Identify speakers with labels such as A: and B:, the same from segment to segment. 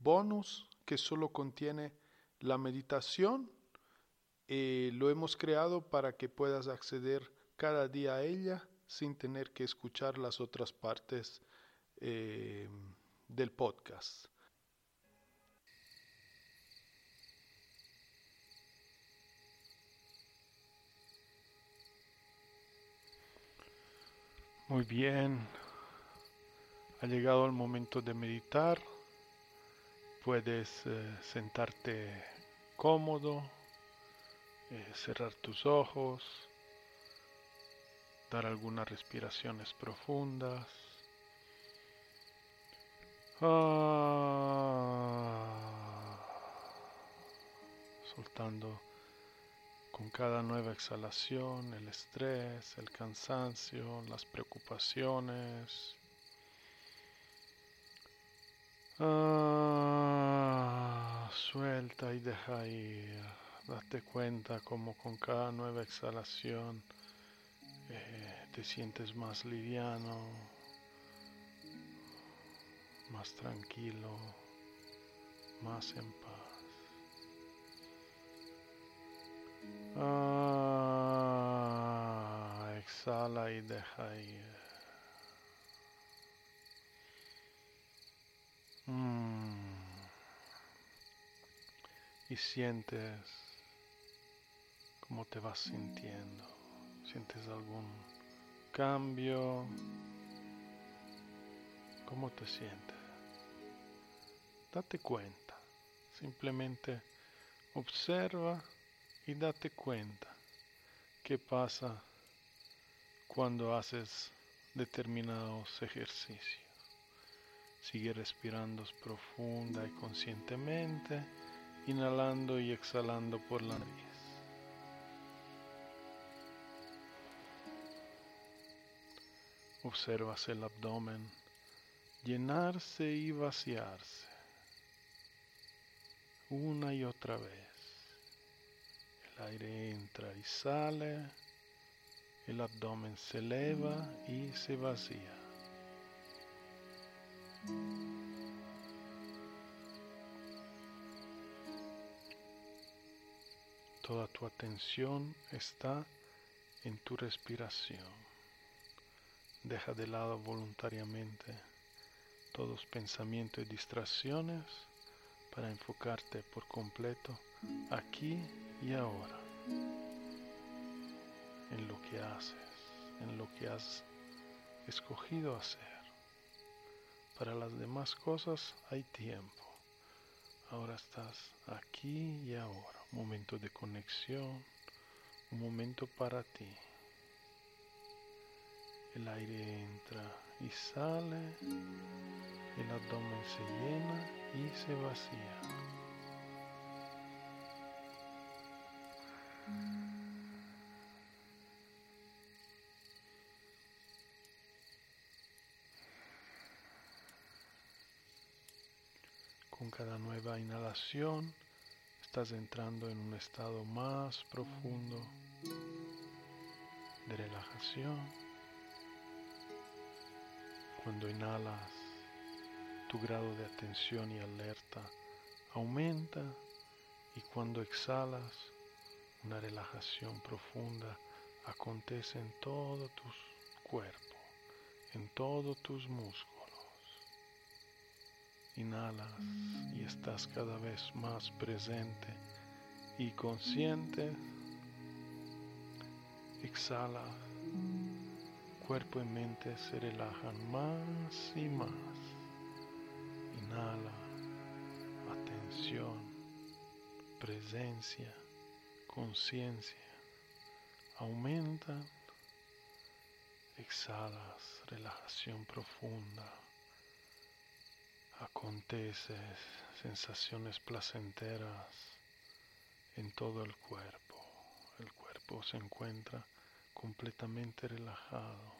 A: bonus que solo contiene la meditación y lo hemos creado para que puedas acceder cada día a ella sin tener que escuchar las otras partes eh, del podcast. Muy bien, ha llegado el momento de meditar. Puedes eh, sentarte cómodo, eh, cerrar tus ojos, dar algunas respiraciones profundas. Ah, soltando con cada nueva exhalación el estrés, el cansancio, las preocupaciones. Ah, suelta y deja ir. Date cuenta como con cada nueva exhalación eh, te sientes más liviano, más tranquilo, más en paz. Ah, exhala y deja ir. Y sientes cómo te vas sintiendo. ¿Sientes algún cambio? ¿Cómo te sientes? Date cuenta. Simplemente observa y date cuenta qué pasa cuando haces determinados ejercicios. Sigue respirando profunda y conscientemente, inhalando y exhalando por la nariz. Observas el abdomen llenarse y vaciarse una y otra vez. El aire entra y sale, el abdomen se eleva y se vacía. Toda tu atención está en tu respiración. Deja de lado voluntariamente todos pensamientos y distracciones para enfocarte por completo aquí y ahora en lo que haces, en lo que has escogido hacer. Para las demás cosas hay tiempo. Ahora estás aquí y ahora. Momento de conexión, un momento para ti. El aire entra y sale, el abdomen se llena y se vacía. Con cada nueva inhalación estás entrando en un estado más profundo de relajación. Cuando inhalas, tu grado de atención y alerta aumenta y cuando exhalas, una relajación profunda acontece en todo tu cuerpo, en todos tus músculos. Inhalas y estás cada vez más presente y consciente. Exhala. Cuerpo y mente se relajan más y más. Inhala. Atención. Presencia. Conciencia. Aumenta. Exhalas. Relajación profunda acontece sensaciones placenteras en todo el cuerpo. El cuerpo se encuentra completamente relajado.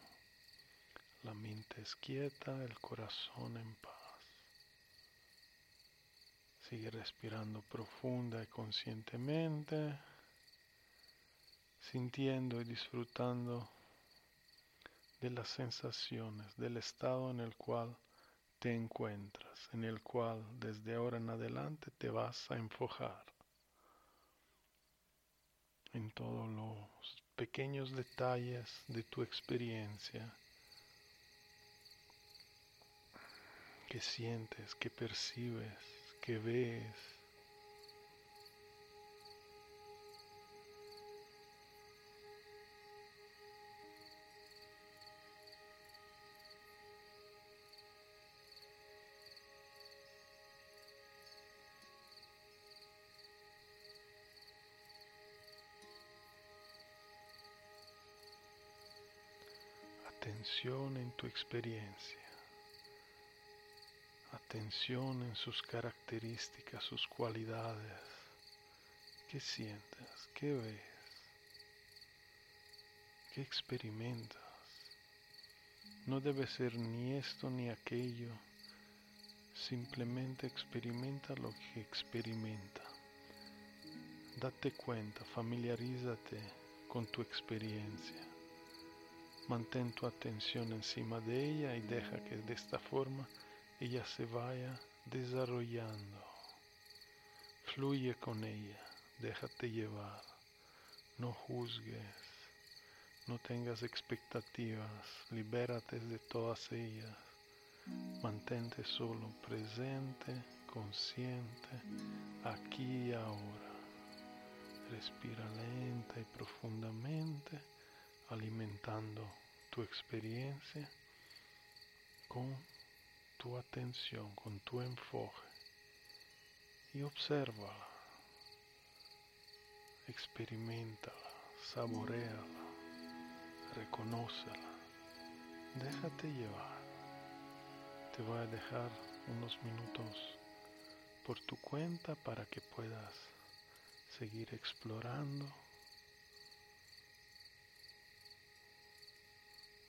A: La mente es quieta, el corazón en paz. Sigue respirando profunda y conscientemente, sintiendo y disfrutando de las sensaciones, del estado en el cual te encuentras, en el cual desde ahora en adelante te vas a enfocar en todos los pequeños detalles de tu experiencia que sientes, que percibes, que ves. Atención en tu experiencia. Atención en sus características, sus cualidades. ¿Qué sientes? ¿Qué ves? ¿Qué experimentas? No debe ser ni esto ni aquello. Simplemente experimenta lo que experimenta. Date cuenta, familiarízate con tu experiencia. Mantén tu atención encima de ella y deja que de esta forma ella se vaya desarrollando. Fluye con ella, déjate llevar, no juzgues, no tengas expectativas, libérate de todas ellas, mantente solo presente, consciente, aquí y ahora. Respira lenta y profundamente alimentando tu experiencia con tu atención, con tu enfoque y obsérvala, experimentala, saboreala, reconócela, déjate llevar. Te voy a dejar unos minutos por tu cuenta para que puedas seguir explorando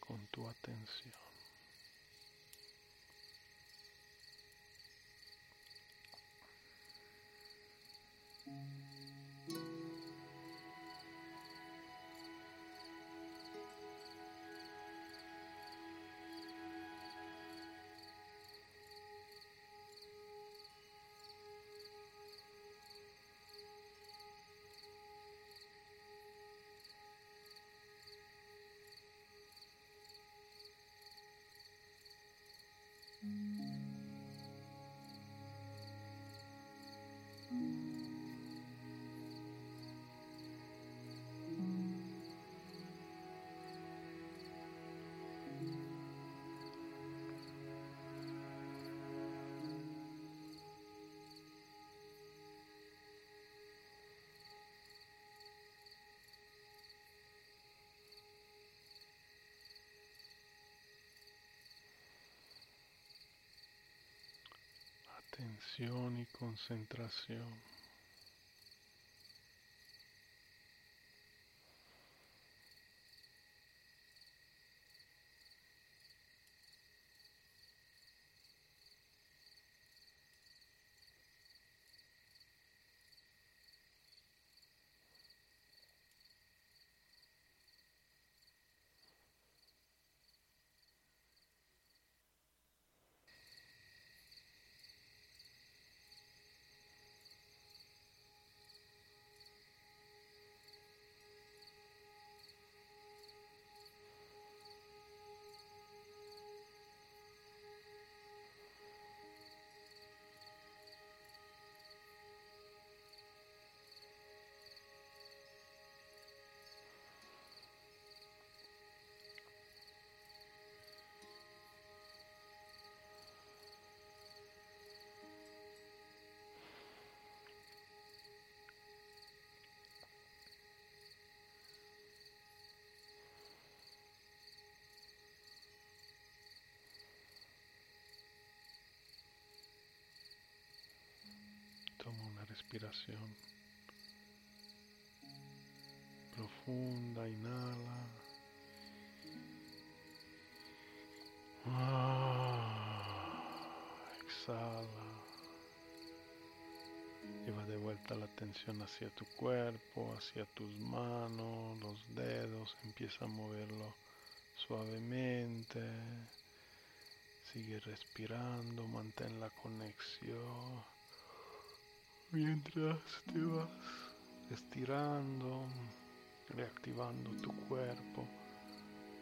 A: Con tu atención. Atención y concentración. Respiración profunda, inhala. Ah, exhala. Lleva de vuelta la atención hacia tu cuerpo, hacia tus manos, los dedos. Empieza a moverlo suavemente. Sigue respirando, mantén la conexión mientras te vas estirando, reactivando tu cuerpo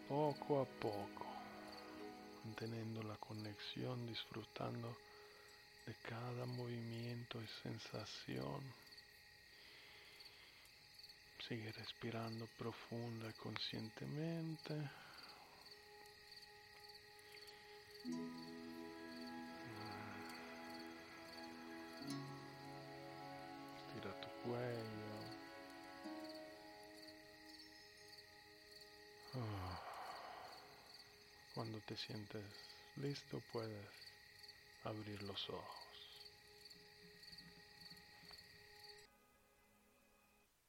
A: poco a poco, manteniendo la conexión, disfrutando de cada movimiento y sensación. Sigue respirando profunda y conscientemente. Cuando te sientes listo puedes abrir los ojos.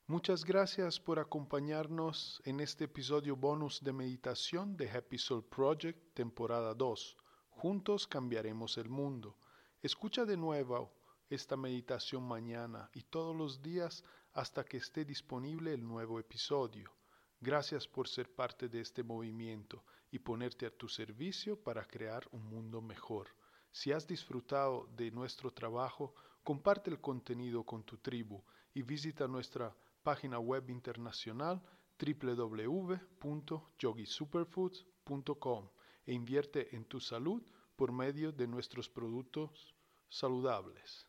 A: Muchas gracias por acompañarnos en este episodio bonus de meditación de Happy Soul Project, temporada 2. Juntos cambiaremos el mundo. Escucha de nuevo esta meditación mañana y todos los días hasta que esté disponible el nuevo episodio. Gracias por ser parte de este movimiento y ponerte a tu servicio para crear un mundo mejor. Si has disfrutado de nuestro trabajo, comparte el contenido con tu tribu y visita nuestra página web internacional www.yogisuperfoods.com e invierte en tu salud por medio de nuestros productos saludables.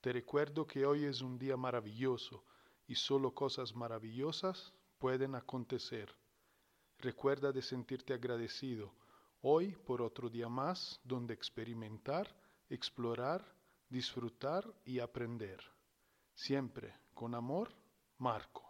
A: Te recuerdo que hoy es un día maravilloso y solo cosas maravillosas pueden acontecer. Recuerda de sentirte agradecido hoy por otro día más donde experimentar, explorar, disfrutar y aprender. Siempre con amor, Marco.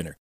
B: winner.